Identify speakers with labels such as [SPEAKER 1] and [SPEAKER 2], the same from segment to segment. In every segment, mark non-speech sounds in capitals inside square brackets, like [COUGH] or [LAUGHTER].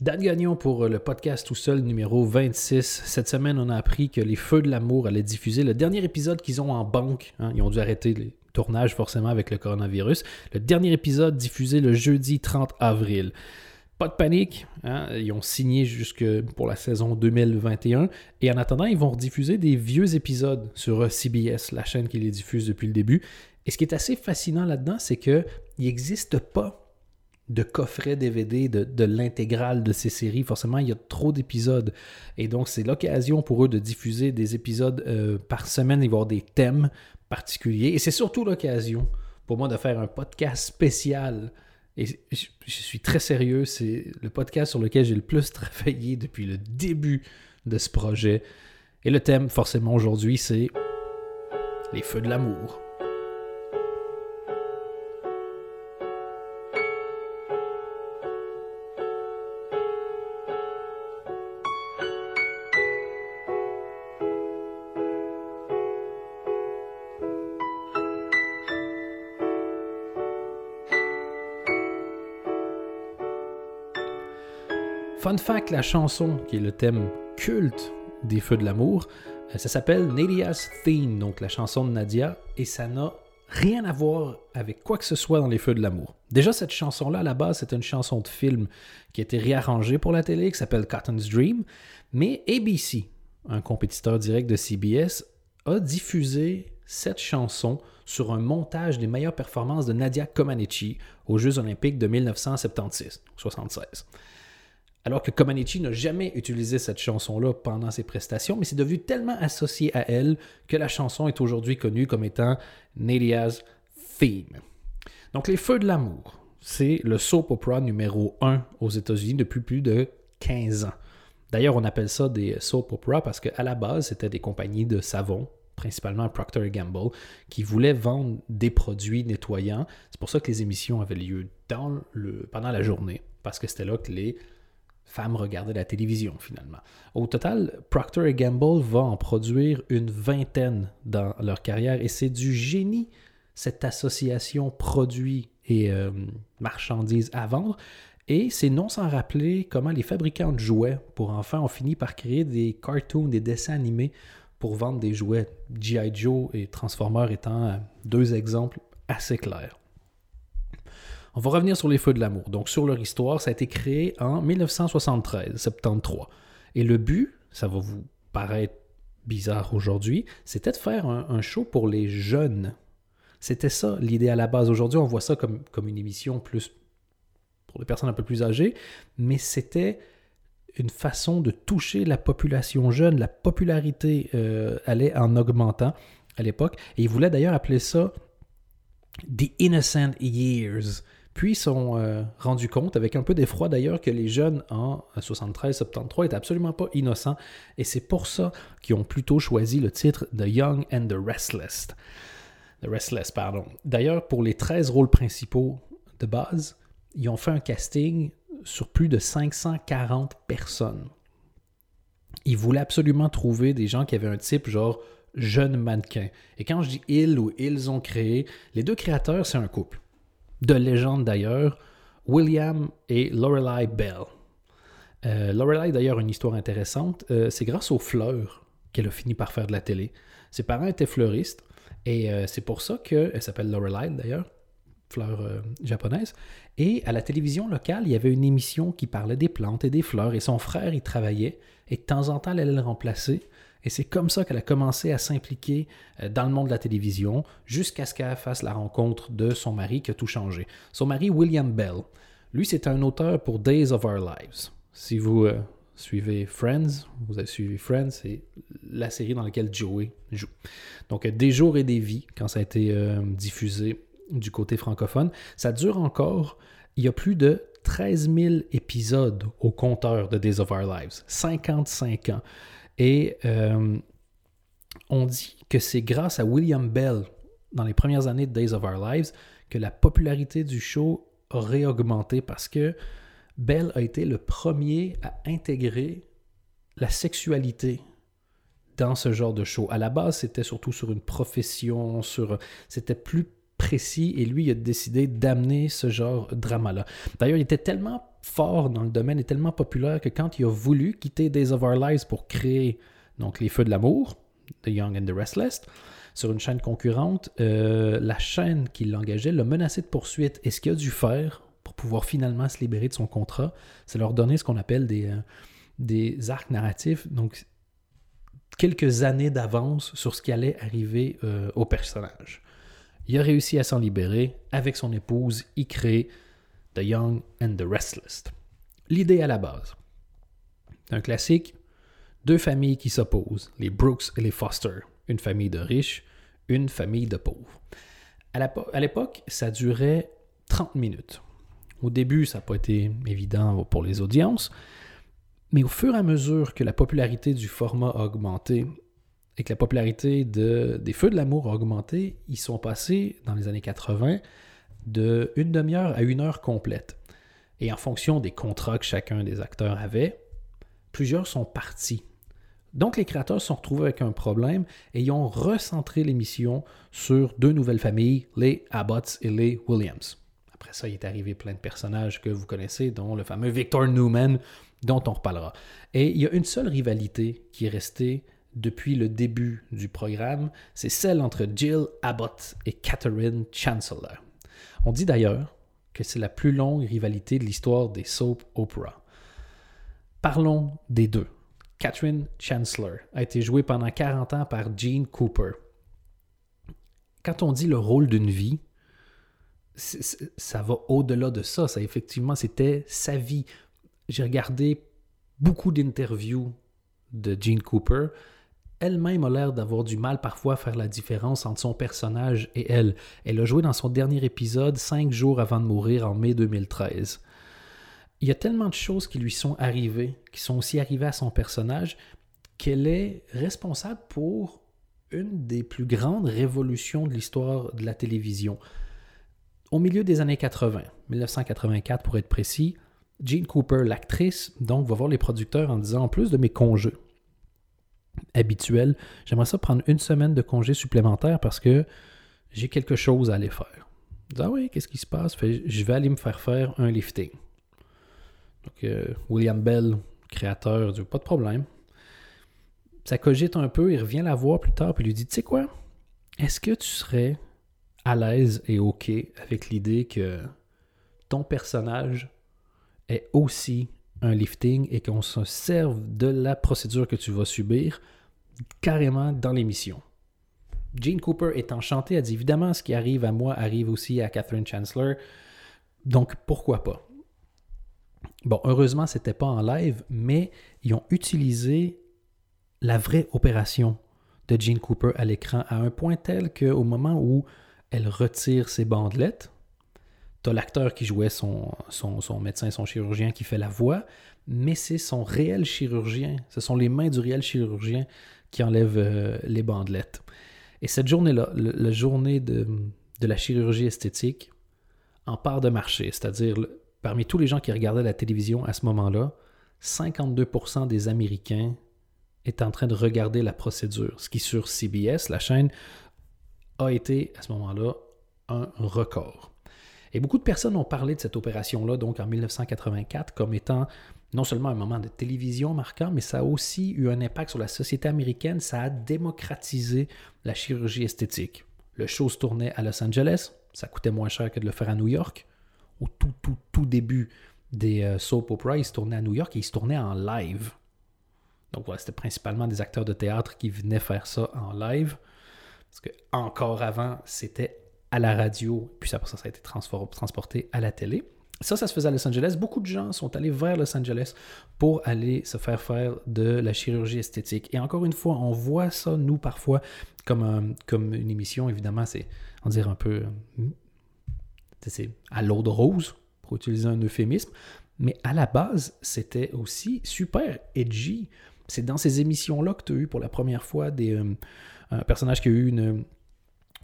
[SPEAKER 1] Dan Gagnon pour le podcast tout seul numéro 26. Cette semaine, on a appris que les Feux de l'amour allaient diffuser le dernier épisode qu'ils ont en banque. Hein. ils ont dû arrêter les tournages forcément avec le coronavirus. Le dernier épisode diffusé le jeudi 30 avril. Pas de panique, hein. ils ont signé jusque pour la saison 2021 et en attendant, ils vont rediffuser des vieux épisodes sur CBS, la chaîne qui les diffuse depuis le début. Et ce qui est assez fascinant là-dedans, c'est qu'il n'existe pas de coffret DVD de, de l'intégrale de ces séries. Forcément, il y a trop d'épisodes. Et donc, c'est l'occasion pour eux de diffuser des épisodes euh, par semaine. Y avoir des thèmes particuliers. Et c'est surtout l'occasion pour moi de faire un podcast spécial. Et je suis très sérieux. C'est le podcast sur lequel j'ai le plus travaillé depuis le début de ce projet. Et le thème, forcément, aujourd'hui, c'est les feux de l'amour. Fun fact, la chanson qui est le thème culte des Feux de l'amour, euh, ça s'appelle Nadia's Theme, donc la chanson de Nadia, et ça n'a rien à voir avec quoi que ce soit dans les Feux de l'amour. Déjà, cette chanson-là, à la base, c'est une chanson de film qui a été réarrangée pour la télé, qui s'appelle Cotton's Dream, mais ABC, un compétiteur direct de CBS, a diffusé cette chanson sur un montage des meilleures performances de Nadia Comaneci aux Jeux olympiques de 1976, 76 alors que Comaneci n'a jamais utilisé cette chanson-là pendant ses prestations, mais c'est devenu tellement associé à elle que la chanson est aujourd'hui connue comme étant Nadia's Theme. Donc, Les Feux de l'amour, c'est le soap opera numéro 1 aux États-Unis depuis plus de 15 ans. D'ailleurs, on appelle ça des soap opera parce qu'à la base, c'était des compagnies de savon, principalement Procter Gamble, qui voulaient vendre des produits nettoyants. C'est pour ça que les émissions avaient lieu pendant la journée, parce que c'était là que les femmes regardaient la télévision finalement. Au total, Procter Gamble va en produire une vingtaine dans leur carrière et c'est du génie cette association produits et euh, marchandises à vendre. Et c'est non sans rappeler comment les fabricants de jouets pour enfants ont fini par créer des cartoons, des dessins animés pour vendre des jouets. G.I. Joe et Transformers étant euh, deux exemples assez clairs. On va revenir sur les Feux de l'amour. Donc, sur leur histoire, ça a été créé en 1973, 73. Et le but, ça va vous paraître bizarre aujourd'hui, c'était de faire un, show pour les jeunes. C'était ça l'idée à la base. Aujourd'hui, on voit ça comme, une émission plus pour des personnes un peu plus âgées, mais c'était une façon de toucher la population jeune. La popularité euh, allait en augmentant à l'époque. Et ils voulaient d'ailleurs appeler ça The Innocent Years. Puis ils sont euh, rendus compte, avec un peu d'effroi d'ailleurs, que les jeunes en 73-73 étaient absolument pas innocents. Et c'est pour ça qu'ils ont plutôt choisi le titre The Young and the Restless. The Restless, pardon. D'ailleurs, pour les 13 rôles principaux de base, ils ont fait un casting sur plus de 540 personnes. Ils voulaient absolument trouver des gens qui avaient un type genre jeune mannequin. Et quand je dis ils ou ils ont créé, les deux créateurs, c'est un couple de légende d'ailleurs, William et Lorelai Bell. Euh, Lorelai, d'ailleurs, une histoire intéressante. Euh, c'est grâce aux fleurs qu'elle a fini par faire de la télé. Ses parents étaient fleuristes et euh, c'est pour ça qu'elle s'appelle Lorelai d'ailleurs, fleur japonaise. Et à la télévision locale, il y avait une émission qui parlait des plantes et des fleurs et son frère y travaillait et de temps en temps, elle allait le remplacer. Et c'est comme ça qu'elle a commencé à s'impliquer euh, dans le monde de la télévision jusqu'à ce qu'elle fasse la rencontre de son mari qui a tout changé. Son mari, William Bell, lui, c'est un auteur pour Days of Our Lives. Si vous euh, suivez Friends, vous avez suivi Friends, c'est la série dans laquelle Joey joue. Donc, des jours et des vies, quand ça a été euh, diffusé du côté francophone, ça dure encore. Il y a plus de 13 000 épisodes au compteur de Days of Our Lives. 55 ans. Et euh, on dit que c'est grâce à William Bell, dans les premières années de Days of Our Lives, que la popularité du show aurait augmenté parce que Bell a été le premier à intégrer la sexualité dans ce genre de show. À la base, c'était surtout sur une profession, sur c'était plus précis et lui il a décidé d'amener ce genre de drama là. D'ailleurs, il était tellement fort dans le domaine et tellement populaire que quand il a voulu quitter Days of Our Lives pour créer donc Les Feux de l'amour, The Young and the Restless, sur une chaîne concurrente, euh, la chaîne qui l'engageait l'a menacé de poursuite. Et ce qu'il a dû faire pour pouvoir finalement se libérer de son contrat, c'est leur donner ce qu'on appelle des, euh, arcs narratifs, donc quelques années d'avance sur ce qui allait arriver euh, au personnage. Il a réussi à s'en libérer. Avec son épouse, il crée The Young and the Restless. L'idée à la base. Un classique, deux familles qui s'opposent, les Brooks et les Foster, une famille de riches, une famille de pauvres. À l'époque, ça durait 30 minutes. Au début, ça n'a pas été évident pour les audiences, mais au fur et à mesure que la popularité du format a augmenté et que la popularité de, des Feux de l'amour a augmenté, ils sont passés dans les années 80 de une demi-heure à une heure complète. Et en fonction des contrats que chacun des acteurs avait, plusieurs sont partis. Donc les créateurs se sont retrouvés avec un problème et ils ont recentré l'émission sur deux nouvelles familles, les Abbotts et les Williams. Après ça, il est arrivé plein de personnages que vous connaissez, dont le fameux Victor Newman, dont on reparlera. Et il y a une seule rivalité qui est restée depuis le début du programme, c'est celle entre Jill Abbott et Catherine Chancellor. On dit d'ailleurs que c'est la plus longue rivalité de l'histoire des soap operas. Parlons des deux. Catherine Chancellor a été jouée pendant 40 ans par Gene Cooper. Quand on dit le rôle d'une vie, ça va au-delà de ça. Ça, effectivement, c'était sa vie. J'ai regardé beaucoup d'interviews de Gene Cooper elle-même a l'air d'avoir du mal parfois à faire la différence entre son personnage et elle. Elle a joué dans son dernier épisode cinq jours avant de mourir en mai 2013. Il y a tellement de choses qui lui sont arrivées, qui sont aussi arrivées à son personnage, qu'elle est responsable pour une des plus grandes révolutions de l'histoire de la télévision. Au milieu des années 80, 1984 pour être précis, Jean Cooper, l'actrice, donc va voir les producteurs en disant en plus de mes congés, habituel. J'aimerais ça prendre une semaine de congé supplémentaire parce que j'ai quelque chose à aller faire. ah oui, qu'est-ce qui se passe? je vais aller me faire faire un lifting. Donc, euh, William Bell, créateur, dit pas de problème. Ça cogite un peu, il revient la voir plus tard, puis lui dit Tu sais quoi? Est-ce que tu serais à l'aise et OK avec l'idée que ton personnage est aussi un lifting et qu'on se serve de la procédure que tu vas subir carrément dans l'émission. Gene Cooper est enchanté, elle dit évidemment ce qui arrive à moi arrive aussi à Catherine Chancellor, donc pourquoi pas? Bon, heureusement, c'était pas en live, mais ils ont utilisé la vraie opération de Gene Cooper à l'écran à un point tel qu'au moment où elle retire ses bandelettes, tu as l'acteur qui jouait son, médecin, son chirurgien qui fait la voix, mais c'est son réel chirurgien. Ce sont les mains du réel chirurgien qui enlèvent euh, les bandelettes. Et cette journée-là, la journée de, de, la chirurgie esthétique, en part de marché, c'est-à-dire parmi tous les gens qui regardaient la télévision à ce moment-là, 52% des Américains étaient en train de regarder la procédure, ce qui sur CBS, la chaîne, a été à ce moment-là un record. Et beaucoup de personnes ont parlé de cette opération-là, donc en 1984, comme étant non seulement un moment de télévision marquant, mais ça a aussi eu un impact sur la société américaine. Ça a démocratisé la chirurgie esthétique. Le show se tournait à Los Angeles, ça coûtait moins cher que de le faire à New York. Au tout, tout, tout début des euh, soap opera, il se tournait à New York et il se tournait en live. Donc voilà, c'était principalement des acteurs de théâtre qui venaient faire ça en live. Parce que encore avant, c'était à la radio, puis ça, ça a été transporté à la télé. Ça, ça se faisait à Los Angeles. Beaucoup de gens sont allés vers Los Angeles pour aller se faire faire de la chirurgie esthétique. Et encore une fois, on voit ça, nous, parfois, comme, comme une émission, évidemment, c'est, on dirait un peu, c'est à l'eau de rose, pour utiliser un euphémisme. Mais à la base, c'était aussi super edgy. C'est dans ces émissions-là que tu as eu pour la première fois des, euh, un personnage qui a eu une,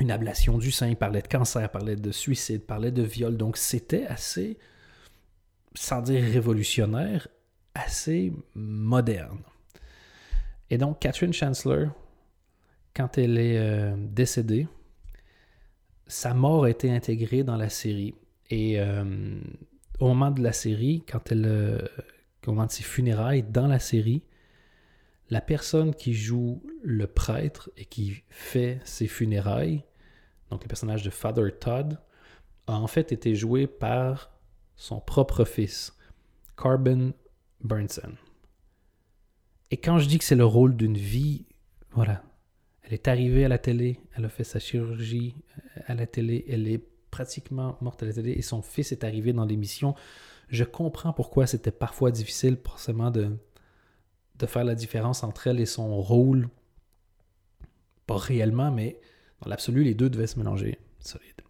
[SPEAKER 1] une ablation du sein, il parlait de cancer, parlait de suicide, parlait de viol. Donc c'était assez, sans dire révolutionnaire, assez moderne. Et donc Catherine Chancellor, quand elle est euh, décédée, sa mort a été intégrée dans la série. Et euh, au moment de la série, quand elle, euh, au moment de ses funérailles dans la série, la personne qui joue le prêtre et qui fait ses funérailles, donc le personnage de Father Todd, a en fait été joué par son propre fils, Carbon Burnson. Et quand je dis que c'est le rôle d'une vie, voilà, elle est arrivée à la télé, elle a fait sa chirurgie euh, à la télé, elle est pratiquement morte à la télé et son fils est arrivé dans l'émission. Je comprends pourquoi c'était parfois difficile forcément de, de faire la différence entre elle et son rôle. Pas réellement, mais dans l'absolu, les deux devaient se mélanger solide.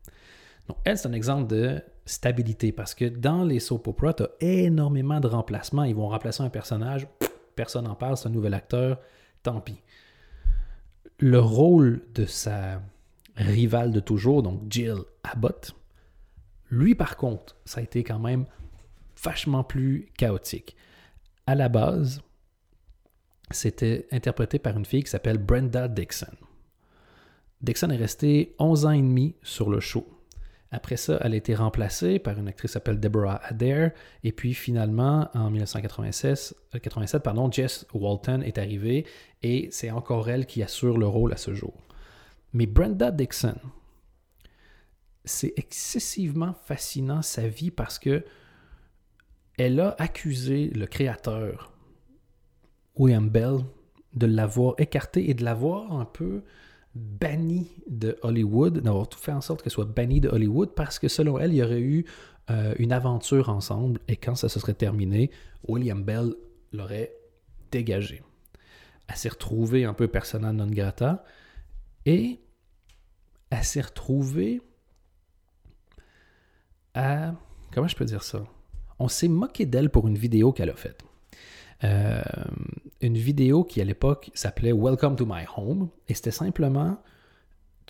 [SPEAKER 1] Donc, elle, c'est un exemple de stabilité parce que dans les soap opera, tu as énormément de remplacements. Ils vont remplacer un personnage, personne n'en parle, c'est un nouvel acteur, tant pis. Le rôle de sa rivale de toujours, donc Jill Abbott, lui par contre, ça a été quand même vachement plus chaotique. À la base, c'était interprété par une fille qui s'appelle Brenda Dixon. Dixon est restée 11 ans et demi sur le show. Après ça, elle a été remplacée par une actrice s'appelle Deborah Adair. Et puis finalement, en 1987, euh, pardon, Jess Walton est arrivée et c'est encore elle qui assure le rôle à ce jour. Mais Brenda Dixon, c'est excessivement fascinant sa vie parce que elle a accusé le créateur William Bell de l'avoir écarté et de l'avoir un peu banni de Hollywood, d'avoir tout fait en sorte qu'elle soit bannie de Hollywood parce que selon elle, il y aurait eu euh, une aventure ensemble et quand ça se serait terminé, William Bell l'aurait dégagé. Elle s'est retrouvée un peu persona non grata et elle s'est retrouvée à... Comment je peux dire ça? On s'est moqué d'elle pour une vidéo qu'elle a faite. Euh, une vidéo qui à l'époque s'appelait Welcome to my home et c'était simplement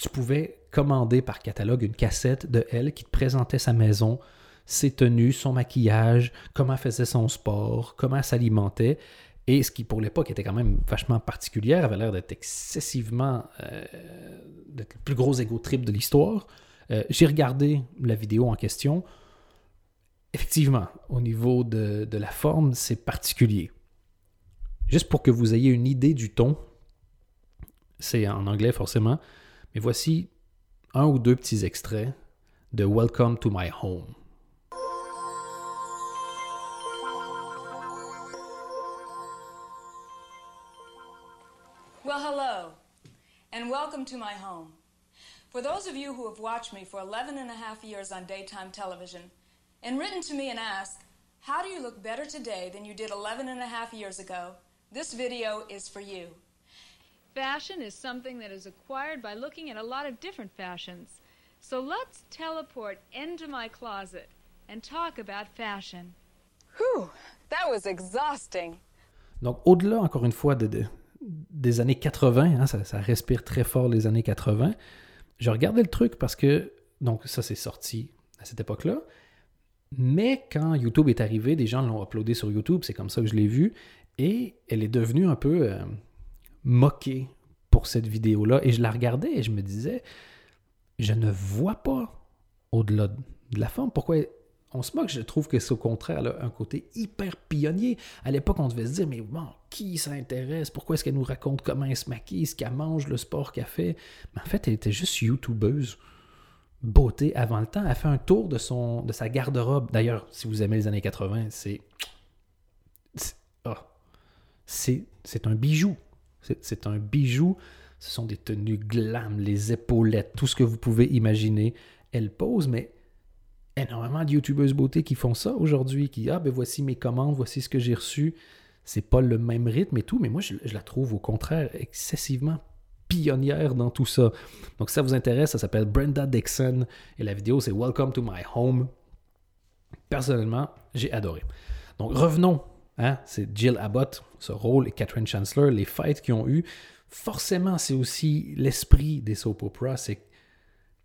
[SPEAKER 1] tu pouvais commander par catalogue une cassette de elle qui te présentait sa maison, ses tenues, son maquillage, comment faisait son sport, comment s'alimentait. Et ce qui, pour l'époque, était quand même vachement particulière, avait l'air d'être excessivement. Euh, le plus gros égo trip de l'histoire. Euh, j'ai regardé la vidéo en question. Effectivement, au niveau de la forme, c'est particulier. Juste pour que vous ayez une idée du ton, c'est en anglais forcément, mais voici un ou deux petits extraits de Welcome to My Home.
[SPEAKER 2] Well, hello, and welcome to my home. For those of you who have watched me for 11 and a half years on daytime television and written to me and asked, How do you look better today than you did 11 and a half years ago? This video is for you.
[SPEAKER 3] Fashion is something that is acquired by looking at a lot of different fashions. So let's teleport into my closet and talk about fashion.
[SPEAKER 2] Whew, that was exhausting.
[SPEAKER 1] Donc, au-delà, encore une fois, de, de, des années 80, hein, ça, ça, respire très fort les années 80, je regardais le truc parce que, donc, ça c'est sorti à cette époque-là. Mais quand YouTube est arrivé, des gens l'ont uploadé sur YouTube, c'est comme ça que je l'ai vu. Et elle est devenue un peu euh, moquée pour cette vidéo-là. Et je la regardais et je me disais, je ne vois pas au-delà de la forme. Pourquoi on se moque? Je trouve que c'est au contraire un côté hyper pionnier. À l'époque, on devait se dire, mais bon, qui s'intéresse? Pourquoi est-ce qu'elle nous raconte comment elle se maquille, ce qu'elle mange, le sport qu'elle fait? Mais en fait, elle était juste youtubeuse beauté avant le temps. Elle fait un tour de, son, de sa garde-robe. D'ailleurs, si vous aimez les années 80, c'est c'est un bijou. C'est un bijou. Ce sont des tenues glam, les épaulettes, tout ce que vous pouvez imaginer. Elle pose, mais énormément de youtubeuses beauté qui font ça aujourd'hui, qui, ah ben voici mes commandes, voici ce que j'ai reçu. C'est pas le même rythme et tout, mais moi je, la trouve au contraire excessivement pionnière dans tout ça. Donc si ça vous intéresse, ça s'appelle Brenda Dixon et la vidéo c'est Welcome to my home. Personnellement, j'ai adoré. Donc revenons Hein? C'est Jill Abbott, ce rôle, et Catherine Chancellor, les fights qu'ils ont eu. Forcément, c'est aussi l'esprit des soap operas, c'est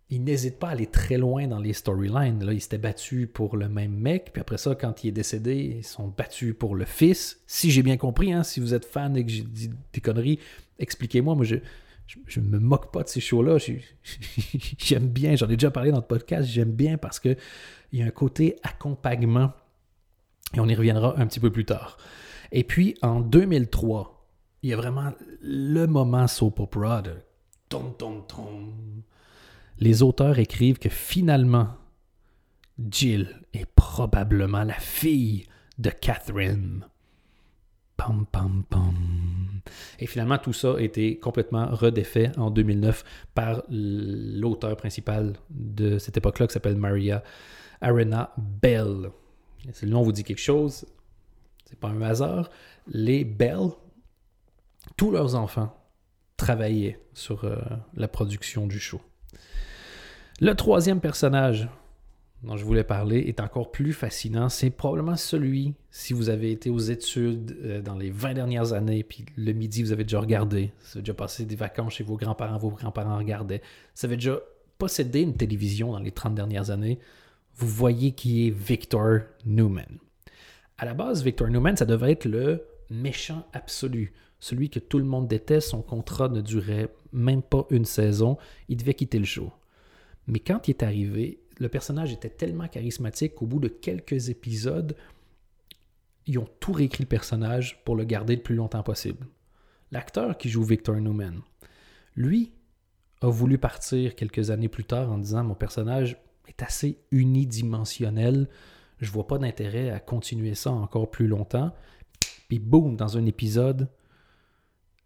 [SPEAKER 1] qu'ils n'hésitent pas à aller très loin dans les storylines. Là, ils s'étaient battus pour le même mec, puis après ça, quand il est décédé, ils sont battus pour le fils. Si j'ai bien compris, hein, si vous êtes fan et que j'ai dit des conneries, expliquez-moi. Moi, je, je, ne me moque pas de ces shows-là. [LAUGHS] J'aime bien, j'en ai déjà parlé dans le podcast, j'aime bien parce qu'il y a un côté accompagnement et on y reviendra un petit peu plus tard. Et puis en 2003, il y a vraiment le moment soap opera de tom tom tom. Les auteurs écrivent que finalement, Jill est probablement la fille de Catherine. Pam, pam, pam. Et finalement, tout ça a été complètement redéfait en 2009 par l'auteur principal de cette époque-là qui s'appelle Maria Arena Bell. Si le nom vous dit quelque chose, c'est pas un hasard. Les Bell, tous leurs enfants travaillaient sur euh, la production du show. Le troisième personnage dont je voulais parler est encore plus fascinant. C'est probablement celui, si vous avez été aux études euh, dans les 20 dernières années, puis le midi, vous avez déjà regardé, vous avez déjà passé des vacances chez vos grands-parents, vos grands-parents regardaient, vous avez déjà possédé une télévision dans les 30 dernières années, vous voyez qui est Victor Newman. À la base, Victor Newman, ça devait être le méchant absolu, celui que tout le monde déteste, son contrat ne durait même pas une saison, il devait quitter le show. Mais quand il est arrivé, le personnage était tellement charismatique qu'au bout de quelques épisodes, ils ont tout réécrit le personnage pour le garder le plus longtemps possible. L'acteur qui joue Victor Newman, lui, a voulu partir quelques années plus tard en disant Mon personnage est assez unidimensionnel, je vois pas d'intérêt à continuer ça encore plus longtemps. Puis boum, dans un épisode,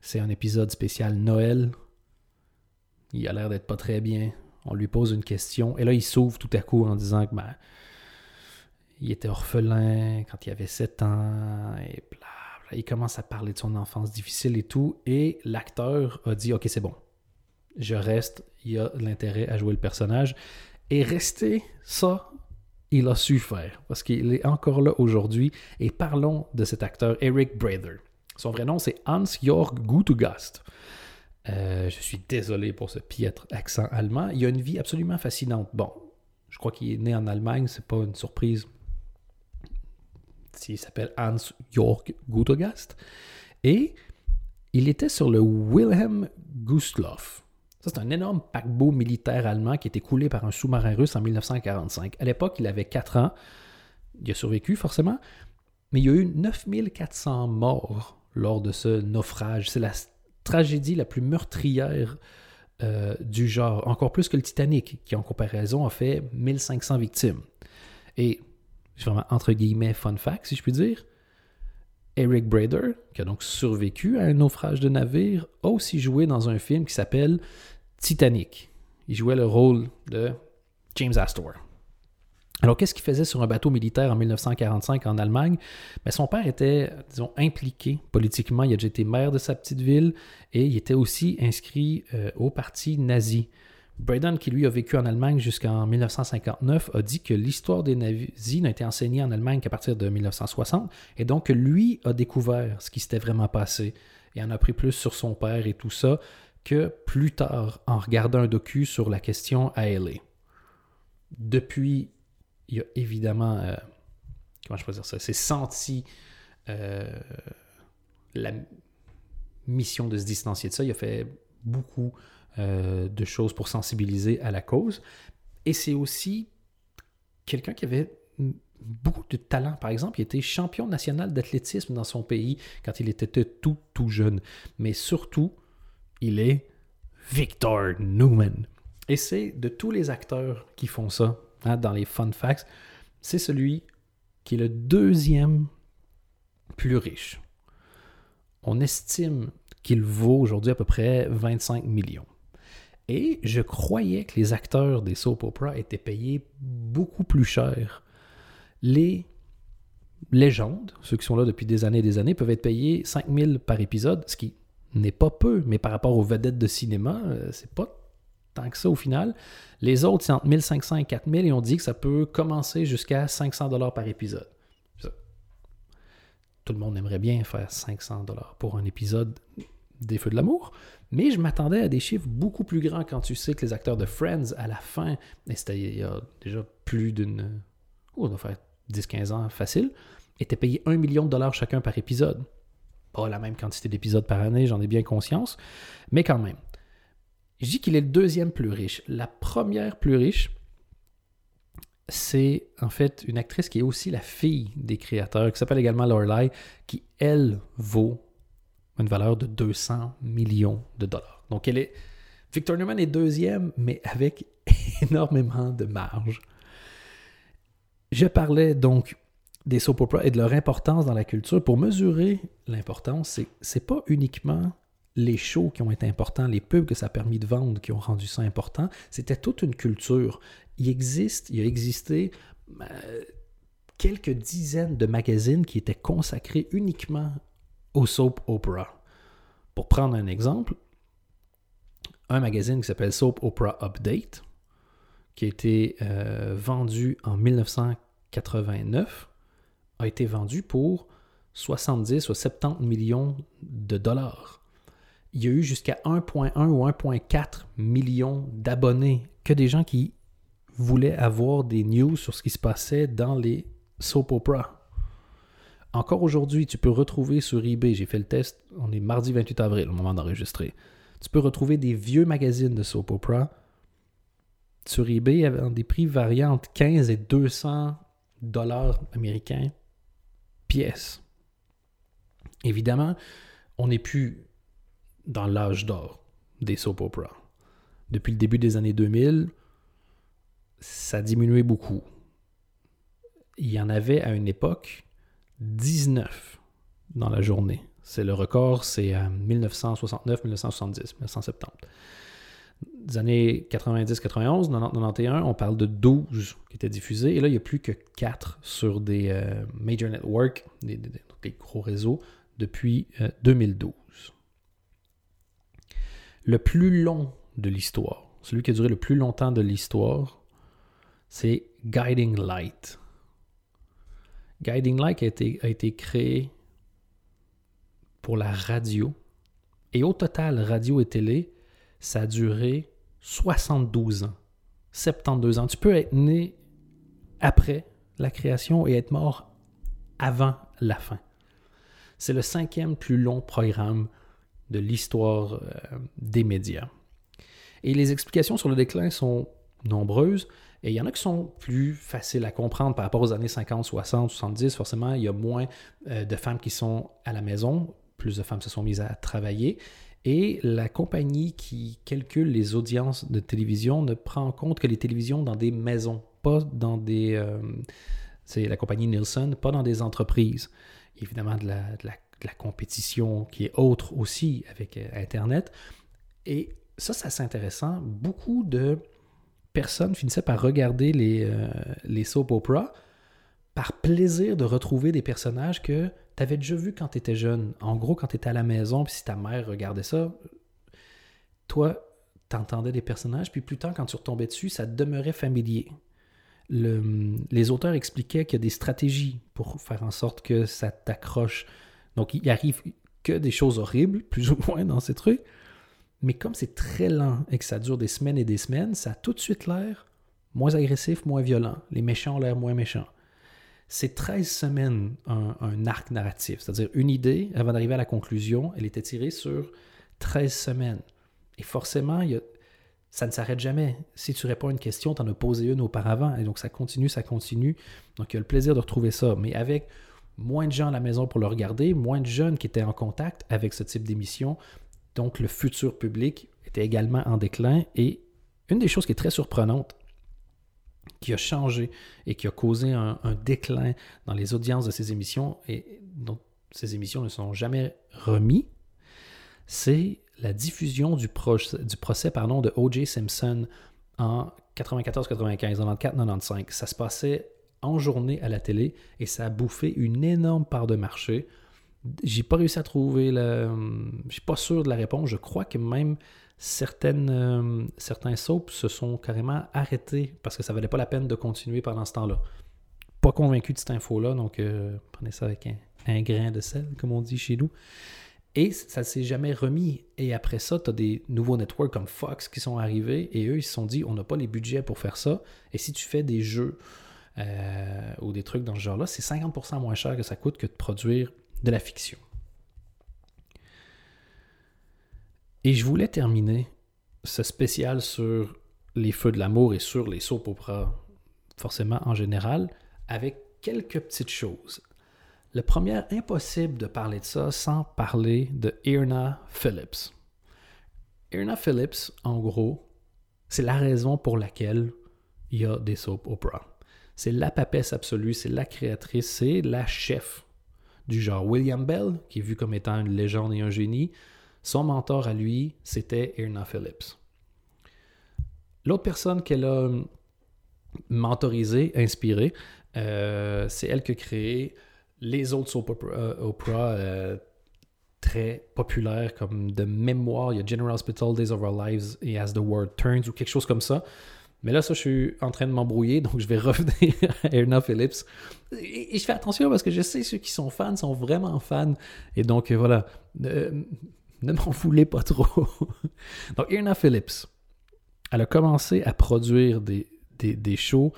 [SPEAKER 1] c'est un épisode spécial Noël. Il a l'air d'être pas très bien. On lui pose une question, et là, il s'ouvre tout à coup en disant que ben, il était orphelin quand il avait 7 ans, et bla, Il commence à parler de son enfance difficile et tout, et l'acteur a dit Ok, c'est bon, je reste, il a l'intérêt à jouer le personnage. Et rester, ça, il a su faire, parce qu'il est encore là aujourd'hui. Et parlons de cet acteur, Eric Brader. Son vrai nom, c'est Hans-Jörg Gutugast. Euh, je suis désolé pour ce piètre accent allemand. Il a une vie absolument fascinante. Bon, je crois qu'il est né en Allemagne, c'est pas une surprise. Il s'appelle Hans-Jörg Gutogast. Et il était sur le Wilhelm Gustloff. Ça, c'est un énorme paquebot militaire allemand qui a été coulé par un sous-marin russe en 1945. À l'époque, il avait 4 ans. Il a survécu, forcément. Mais il y a eu 9400 morts lors de ce naufrage. C'est la tragédie la plus meurtrière euh, du genre, encore plus que le Titanic, qui en comparaison a fait 1500 victimes. Et, vraiment, entre guillemets, fun fact, si je puis dire, Eric Brader, qui a donc survécu à un naufrage de navire, a aussi joué dans un film qui s'appelle Titanic. Il jouait le rôle de James Astor. Alors, qu'est-ce qu'il faisait sur un bateau militaire en 1945 en Allemagne? Ben, son père était, disons, impliqué politiquement. Il a déjà été maire de sa petite ville et il était aussi inscrit euh, au parti nazi. Braden, qui lui a vécu en Allemagne jusqu'en 1959, a dit que l'histoire des nazis n'a été enseignée en Allemagne qu'à partir de 1960 et donc lui a découvert ce qui s'était vraiment passé et en a appris plus sur son père et tout ça que plus tard en regardant un docu sur la question à LA. Depuis il a évidemment, euh, comment je peux dire ça, c'est senti euh, la mission de se distancier de ça. Il a fait beaucoup euh, de choses pour sensibiliser à la cause. Et c'est aussi quelqu'un qui avait beaucoup de talent. Par exemple, il était champion national d'athlétisme dans son pays quand il était tout, tout jeune. Mais surtout, il est Victor Newman. Et c'est de tous les acteurs qui font ça Hein, dans les fun facts, c'est celui qui est le deuxième plus riche. On estime qu'il vaut aujourd'hui à peu près 25 millions. Et je croyais que les acteurs des soap opera étaient payés beaucoup plus cher. Les légendes, ceux qui sont là depuis des années et des années, peuvent être payés 5000 par épisode, ce qui n'est pas peu, mais par rapport aux vedettes de cinéma, euh, c'est pas tant que ça au final. Les autres, c'est entre 1500 et 4000 et on dit que ça peut commencer jusqu'à 500 dollars par épisode. Tout le monde aimerait bien faire 500 dollars pour un épisode des Feux de l'amour, mais je m'attendais à des chiffres beaucoup plus grands quand tu sais que les acteurs de Friends, à la fin, et c'était il y a déjà plus d'une... Oh, on va faire 10-15 ans facile, étaient payés 1 million de dollars chacun par épisode. Pas la même quantité d'épisodes par année, j'en ai bien conscience, mais quand même. Je dis qu'il est le deuxième plus riche. La première plus riche, c'est en fait une actrice qui est aussi la fille des créateurs, qui s'appelle également Lorelai, qui, elle, vaut une valeur de 200 millions de dollars. Donc, elle est. Victor Newman est deuxième, mais avec [LAUGHS] énormément de marge. Je parlais donc des soap operas et de leur importance dans la culture. Pour mesurer l'importance, c'est, c'est pas uniquement les shows qui ont été importants, les pubs que ça a permis de vendre qui ont rendu ça important, c'était toute une culture. Il existe, il a existé euh, quelques dizaines de magazines qui étaient consacrés uniquement au soap opera. Pour prendre un exemple, un magazine qui s'appelle Soap Opera Update, qui a été euh, vendu en 1989, a été vendu pour 70 ou 70 millions de dollars. Il y a eu jusqu'à 1.1 ou 1.4 millions d'abonnés, que des gens qui voulaient avoir des news sur ce qui se passait dans les soap operas. Encore aujourd'hui, tu peux retrouver sur eBay, j'ai fait le test, on est mardi 28 avril au moment d'enregistrer. Tu peux retrouver des vieux magazines de soap opera sur eBay avec des prix variant entre 15 et 200 dollars américains pièce. Évidemment, on n'est plus dans l'âge d'or des soap opera. Depuis le début des années 2000, ça a diminué beaucoup. Il y en avait à une époque 19 dans la journée. C'est le record, c'est 1969, 1970, 1970. Des années 90, 91, 91, on parle de 12 qui étaient diffusés. Et là, il n'y a plus que 4 sur des euh, major networks, des, gros réseaux, depuis 2012. Euh, le plus long de l'histoire, celui qui a duré le plus longtemps de l'histoire, c'est Guiding Light. Guiding Light a été, créé pour la radio. Et au total, radio et télé, ça a duré 72 ans. 72 ans. Tu peux être né après la création et être mort avant la fin. C'est le cinquième plus long programme de l'histoire euh, des médias. Et les explications sur le déclin sont nombreuses. Et il y en a qui sont plus faciles à comprendre par rapport aux années 50, 60, 70. Forcément, il y a moins euh, de femmes qui sont à la maison plus de femmes se sont mises à travailler. Et la compagnie qui calcule les audiences de télévision ne prend en compte que les télévisions dans des maisons, pas dans des... Euh, c'est la compagnie Nielsen, pas dans des entreprises. Évidemment, de la, de la, compétition qui est autre aussi avec euh, Internet. Et ça, c'est assez intéressant. Beaucoup de personnes finissaient par regarder les, euh, les soap operas par plaisir de retrouver des personnages que tu avais déjà vu quand tu étais jeune. En gros, quand tu étais à la maison, puis si ta mère regardait ça, toi, tu entendais des personnages, puis plus tard, quand tu retombais dessus, ça demeurait familier. les auteurs expliquaient qu'il y a des stratégies pour faire en sorte que ça t'accroche. Donc, il arrive que des choses horribles, plus ou moins, dans ces trucs. Mais comme c'est très lent et que ça dure des semaines et des semaines, ça a tout de suite l'air moins agressif, moins violent. Les méchants ont l'air moins méchants c'est 13 semaines un, arc narratif, c'est-à-dire une idée avant d'arriver à la conclusion, elle était tirée sur 13 semaines. Et forcément, ça ne s'arrête jamais. Si tu réponds à une question, tu en as posé une auparavant, et donc ça continue, ça continue. Donc il y a le plaisir de retrouver ça, mais avec moins de gens à la maison pour le regarder, moins de jeunes qui étaient en contact avec ce type d'émission, donc le futur public était également en déclin. Et une des choses qui est très surprenante, qui a changé et qui a causé un, déclin dans les audiences de ces émissions et dont ces émissions ne sont jamais remises, c'est la diffusion du, procès de O.J. Simpson en 94-95, 94-95. Ça se passait en journée à la télé et ça a bouffé une énorme part de marché. J'ai pas réussi à trouver la. Je suis pas sûr de la réponse. Je crois que même certaines, euh, certains soaps se sont carrément arrêtés parce que ça valait pas la peine de continuer pendant ce temps-là. Pas convaincu de cette info-là, donc euh, prenez ça avec un, grain de sel, comme on dit chez nous. Et ça s'est jamais remis. Et après ça, tu as des nouveaux networks comme Fox qui sont arrivés et eux, ils se sont dit on n'a pas les budgets pour faire ça. Et si tu fais des jeux euh, ou des trucs dans ce genre-là, c'est 50% moins cher que ça coûte que de produire de la fiction. Et je voulais terminer ce spécial sur les feux de l'amour et sur les soap operas, forcément en général, avec quelques petites choses. La première, impossible de parler de ça sans parler de Irna Phillips. Irna Phillips, en gros, c'est la raison pour laquelle il y a des soap operas. C'est la papesse absolue, c'est la créatrice, c'est la chef du genre. William Bell, qui est vu comme étant une légende et un génie, son mentor à lui, c'était Irna Phillips. L'autre personne qu'elle a mentorisée, inspirée, euh, c'est elle qui a créé les autres soap opera, euh, très populaires comme de mémoire. Il y a General Hospital, Days of Our Lives et As the World Turns ou quelque chose comme ça. Mais là, ça, je suis en train de m'embrouiller, donc je vais [LAUGHS] revenir à Erna Phillips. Et, je fais attention parce que je sais ceux qui sont fans sont vraiment fans. Et donc, euh, voilà, ne, m'en voulez pas trop. [LAUGHS] donc, Erna Phillips, elle a commencé à produire des, des, des shows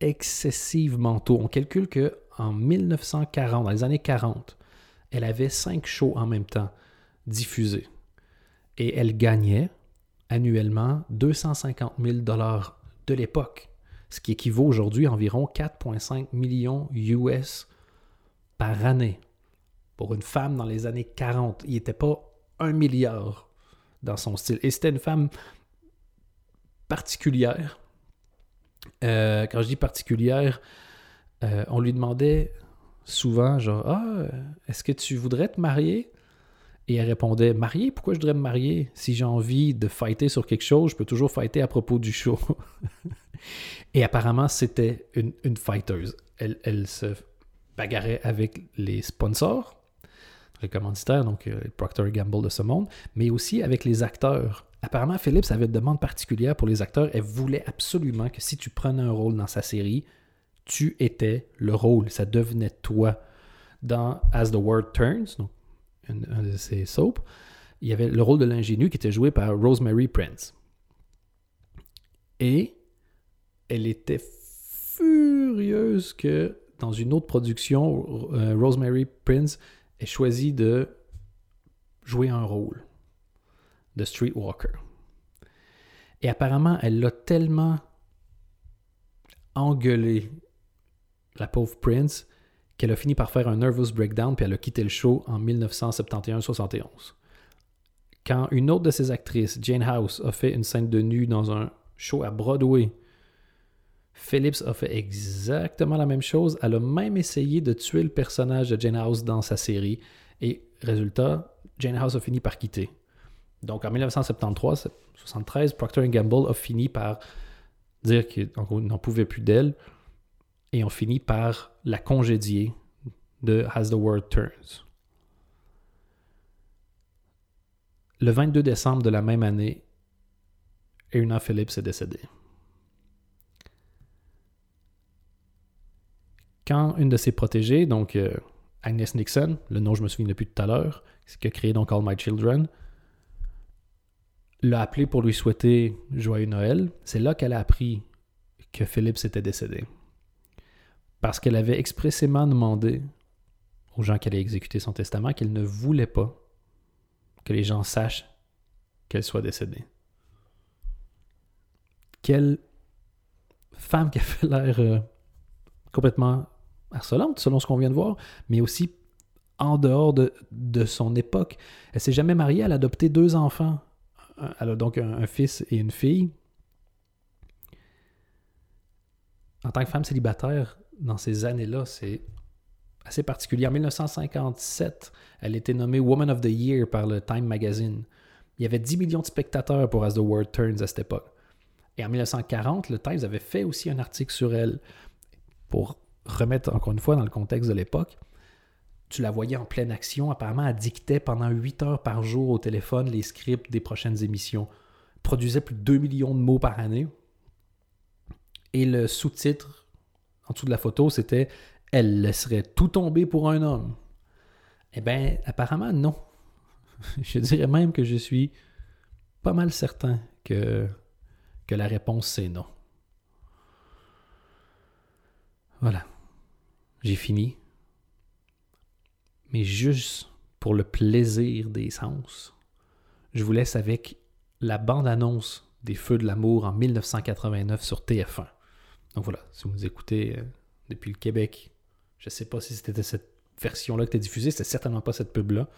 [SPEAKER 1] excessivement tôt. On calcule que en 1940, dans les années 40, elle avait cinq shows en même temps diffusés. Et elle gagnait annuellement 250 000 dollars de l'époque, ce qui équivaut aujourd'hui à environ 4,5 millions US par année. Pour une femme dans les années 40, il n'était pas un milliard dans son style. Et c'était une femme particulière. Euh, quand je dis particulière, euh, on lui demandait souvent, genre, ah, est-ce que tu voudrais te marier? Et elle répondait, marier? Pourquoi je voudrais me marier? Si j'ai envie de fighter sur quelque chose, je peux toujours fighter à propos du show. [LAUGHS] Et apparemment, c'était une, une. Elle, se bagarrait avec les sponsors, les commanditaires, donc euh, Procter Gamble de ce monde, mais aussi avec les acteurs. Apparemment, Phillips avait une demande particulière pour les acteurs. Elle voulait absolument que si tu prenais un rôle dans sa série, tu étais le rôle, ça devenait toi. Dans As the World Turns, donc un, de ces soaps, il y avait le rôle de l'ingénu qui était joué par Rosemary Prince. Et elle était furieuse que dans une autre production, euh, Rosemary Prince ait choisi de jouer un rôle de Streetwalker. Et apparemment, elle l'a tellement engueulé la pauvre Prince, qu'elle a fini par faire un nervous breakdown puis elle a quitté le show en 1971-71. Quand une autre de ses actrices, Jane House, a fait une scène de nu dans un show à Broadway, Phillips a fait exactement la même chose. Elle a même essayé de tuer le personnage de Jane House dans sa série. Et résultat, Jane House a fini par quitter. Donc en 1973, 73, Procter Gamble a fini par dire qu'il n'en pouvait plus d'elle et on finit par la congédier de As the World Turns. Le 22 décembre de la même année, Erna Phillips est décédée. Quand une de ses protégées, donc euh, Agnes Nixon, le nom je me souviens depuis tout à l'heure, qui a créé donc All My Children, l'a appelé pour lui souhaiter joyeux Noël, c'est là qu'elle a appris que Phillips était décédé parce qu'elle avait expressément demandé aux gens qui allaient exécuter son testament qu'elle ne voulait pas que les gens sachent qu'elle soit décédée. Quelle femme qui a fait l'air euh, complètement harcelante, selon ce qu'on vient de voir, mais aussi en dehors de, son époque. Elle s'est jamais mariée, elle a adopté deux enfants. Elle a donc un fils et une fille. En tant que femme célibataire, dans ces années-là, c'est assez particulier. En 1957, elle était nommée Woman of the Year par le Time Magazine. Il y avait 10 millions de spectateurs pour As the World Turns à cette époque. Et en 1940, le Times avait fait aussi un article sur elle pour remettre encore une fois dans le contexte de l'époque. Tu la voyais en pleine action. Apparemment, elle dictait pendant 8 heures par jour au téléphone les scripts des prochaines émissions. produisait plus de 2 millions de mots par année. Et le sous-titre en dessous de la photo, c'était Elle laisserait tout tomber pour un homme. Eh bien, apparemment, non. [LAUGHS] je dirais même que je suis pas mal certain que, la réponse c'est non. Voilà. J'ai fini. Mais juste pour le plaisir des sens, je vous laisse avec la bande-annonce des Feux de l'amour en 1989 sur TF1. Donc voilà, si vous nous écoutez euh, depuis le Québec, je sais pas si c'était cette version-là que tu diffusée, c'était certainement pas cette pub-là.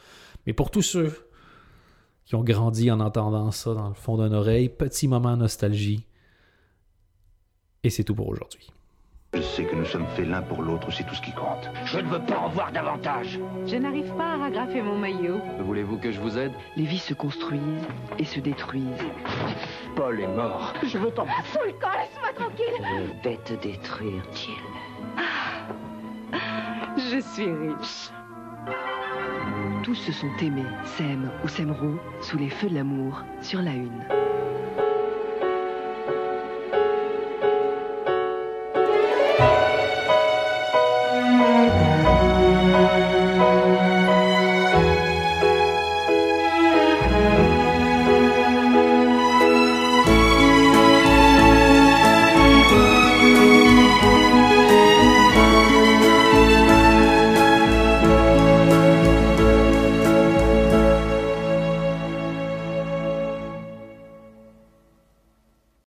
[SPEAKER 1] Mais pour tous ceux qui ont grandi en entendant ça dans le fond d'une oreille, petit moment nostalgie. Et c'est tout pour aujourd'hui.
[SPEAKER 4] Je sais que nous sommes faits l'un pour l'autre, c'est tout ce qui compte.
[SPEAKER 5] Je ne veux pas en voir davantage.
[SPEAKER 6] Je n'arrive pas à ragrafer mon maillot.
[SPEAKER 7] Voulez-vous que je vous aide?
[SPEAKER 8] Les vies se construisent et se détruisent.
[SPEAKER 5] Paul est mort.
[SPEAKER 6] Je veux t'en... Sous le camp, laisse-moi tranquille
[SPEAKER 8] Je vais te détruire, Jill.
[SPEAKER 6] Je suis riche.
[SPEAKER 8] Tous se sont aimés, s'aiment ou s'aimeront sous les feux de l'amour sur la une.